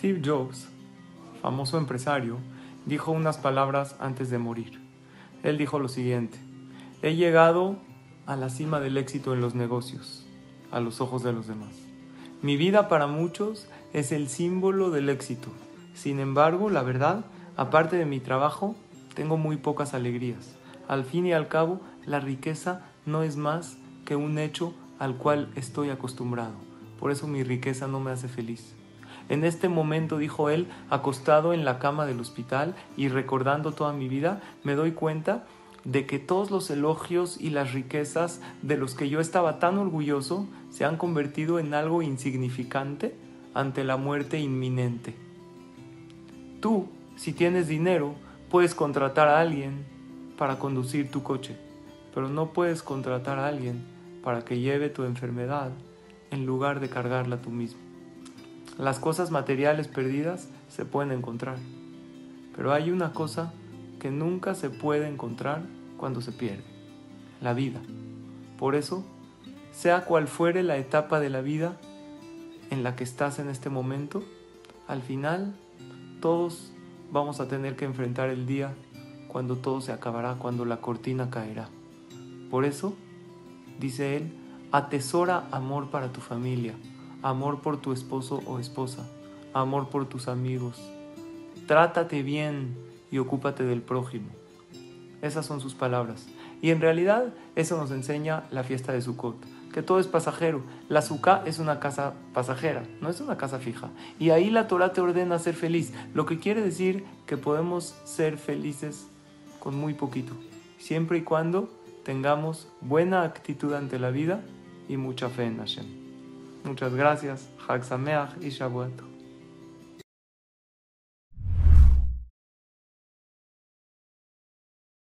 Steve Jobs, famoso empresario, dijo unas palabras antes de morir. Él dijo lo siguiente, he llegado a la cima del éxito en los negocios, a los ojos de los demás. Mi vida para muchos es el símbolo del éxito. Sin embargo, la verdad, aparte de mi trabajo, tengo muy pocas alegrías. Al fin y al cabo, la riqueza no es más que un hecho al cual estoy acostumbrado. Por eso mi riqueza no me hace feliz. En este momento, dijo él, acostado en la cama del hospital y recordando toda mi vida, me doy cuenta de que todos los elogios y las riquezas de los que yo estaba tan orgulloso se han convertido en algo insignificante ante la muerte inminente. Tú, si tienes dinero, puedes contratar a alguien para conducir tu coche, pero no puedes contratar a alguien para que lleve tu enfermedad en lugar de cargarla tú mismo. Las cosas materiales perdidas se pueden encontrar, pero hay una cosa que nunca se puede encontrar cuando se pierde, la vida. Por eso, sea cual fuere la etapa de la vida en la que estás en este momento, al final todos vamos a tener que enfrentar el día cuando todo se acabará, cuando la cortina caerá. Por eso, dice él, atesora amor para tu familia, amor por tu esposo o esposa, amor por tus amigos. Trátate bien y ocúpate del prójimo. Esas son sus palabras. Y en realidad eso nos enseña la fiesta de Sukkot, que todo es pasajero. La Sukkah es una casa pasajera, no es una casa fija. Y ahí la Torah te ordena ser feliz, lo que quiere decir que podemos ser felices con muy poquito, siempre y cuando tengamos buena actitud ante la vida y mucha fe en Hashem. Muchas gracias. Hag y Shavuot.